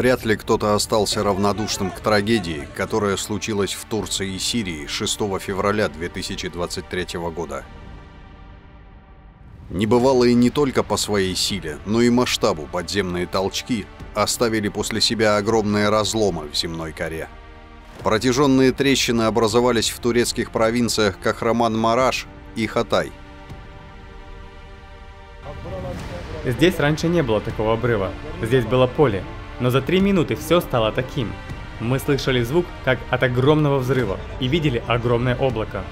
Вряд ли кто-то остался равнодушным к трагедии, которая случилась в Турции и Сирии 6 февраля 2023 года. Небывалые не только по своей силе, но и масштабу подземные толчки оставили после себя огромные разломы в земной коре. Протяженные трещины образовались в турецких провинциях Кахраман-Мараш и Хатай. Здесь раньше не было такого обрыва. Здесь было поле. Но за три минуты все стало таким. Мы слышали звук, как от огромного взрыва, и видели огромное облако.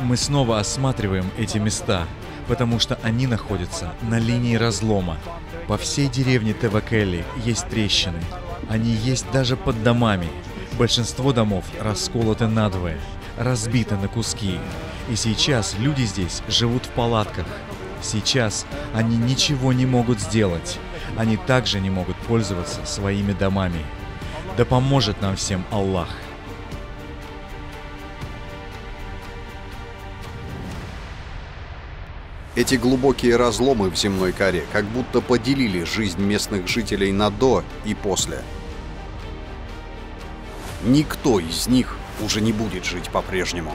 Мы снова осматриваем эти места, потому что они находятся на линии разлома. По всей деревне Тевакелли есть трещины. Они есть даже под домами. Большинство домов расколоты надвое, разбиты на куски. И сейчас люди здесь живут в палатках. Сейчас они ничего не могут сделать. Они также не могут пользоваться своими домами. Да поможет нам всем Аллах. Эти глубокие разломы в земной коре как будто поделили жизнь местных жителей на «до» и «после». Никто из них уже не будет жить по-прежнему.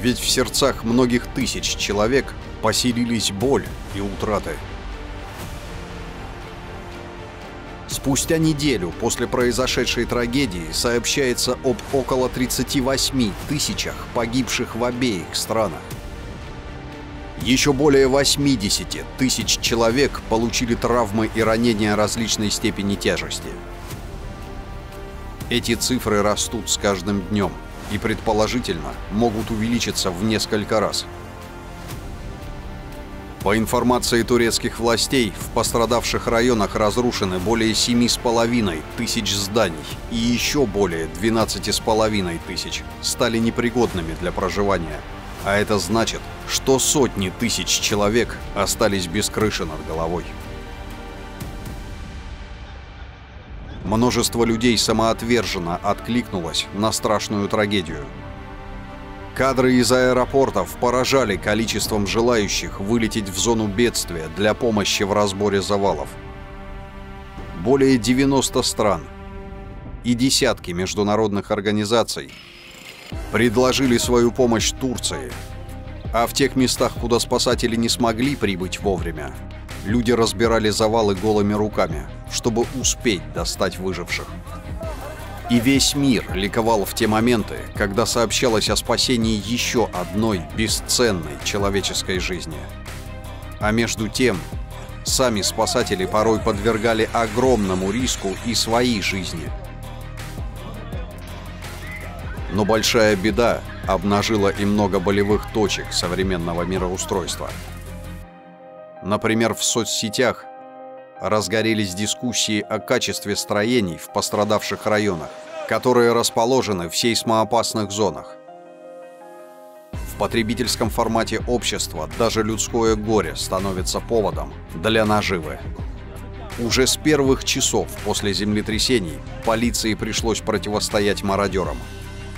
Ведь в сердцах многих тысяч человек поселились боль и утраты. Спустя неделю после произошедшей трагедии сообщается об около 38 тысячах погибших в обеих странах. Еще более 80 тысяч человек получили травмы и ранения различной степени тяжести. Эти цифры растут с каждым днем и, предположительно, могут увеличиться в несколько раз. По информации турецких властей, в пострадавших районах разрушены более 7,5 тысяч зданий и еще более 12,5 тысяч стали непригодными для проживания – а это значит, что сотни тысяч человек остались без крыши над головой. Множество людей самоотверженно откликнулось на страшную трагедию. Кадры из аэропортов поражали количеством желающих вылететь в зону бедствия для помощи в разборе завалов. Более 90 стран и десятки международных организаций предложили свою помощь Турции. А в тех местах, куда спасатели не смогли прибыть вовремя, люди разбирали завалы голыми руками, чтобы успеть достать выживших. И весь мир ликовал в те моменты, когда сообщалось о спасении еще одной бесценной человеческой жизни. А между тем, сами спасатели порой подвергали огромному риску и свои жизни – но большая беда обнажила и много болевых точек современного мироустройства. Например, в соцсетях разгорелись дискуссии о качестве строений в пострадавших районах, которые расположены в сейсмоопасных зонах. В потребительском формате общества даже людское горе становится поводом для наживы. Уже с первых часов после землетрясений полиции пришлось противостоять мародерам –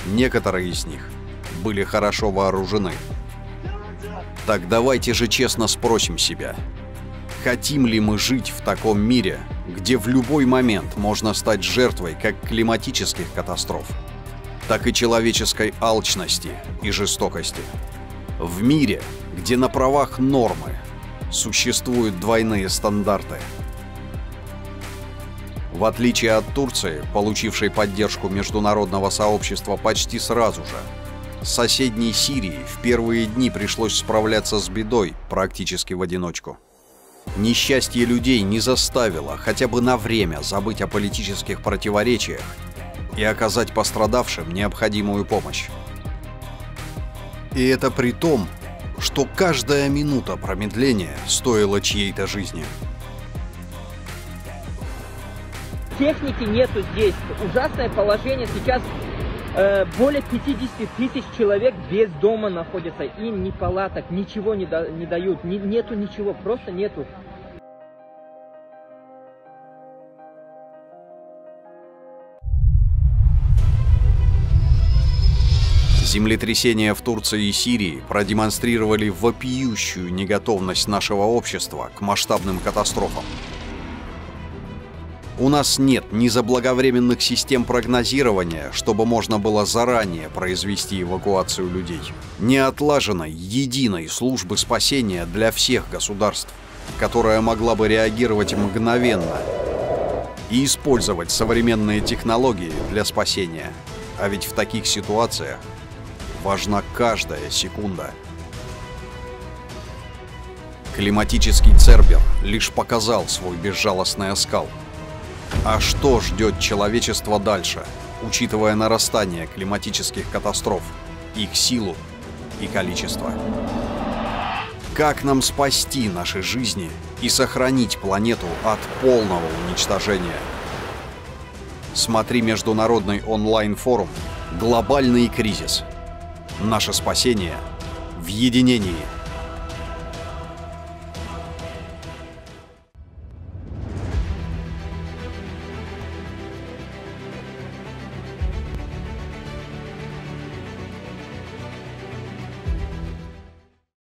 Некоторые из них были хорошо вооружены. Так давайте же честно спросим себя, хотим ли мы жить в таком мире, где в любой момент можно стать жертвой как климатических катастроф, так и человеческой алчности и жестокости. В мире, где на правах нормы существуют двойные стандарты – в отличие от Турции, получившей поддержку международного сообщества почти сразу же, соседней Сирии в первые дни пришлось справляться с бедой практически в одиночку. Несчастье людей не заставило хотя бы на время забыть о политических противоречиях и оказать пострадавшим необходимую помощь. И это при том, что каждая минута промедления стоила чьей-то жизни – Техники нету здесь. Ужасное положение. Сейчас более 50 тысяч человек без дома находятся. Им ни палаток, ничего не, да, не дают. Ни, нету ничего, просто нету. Землетрясения в Турции и Сирии продемонстрировали вопиющую неготовность нашего общества к масштабным катастрофам. У нас нет ни заблаговременных систем прогнозирования, чтобы можно было заранее произвести эвакуацию людей, ни отлаженной единой службы спасения для всех государств, которая могла бы реагировать мгновенно и использовать современные технологии для спасения. А ведь в таких ситуациях важна каждая секунда. Климатический Цербер лишь показал свой безжалостный оскал – а что ждет человечество дальше, учитывая нарастание климатических катастроф, их силу и количество? Как нам спасти наши жизни и сохранить планету от полного уничтожения? Смотри международный онлайн-форум «Глобальный кризис». Наше спасение в единении –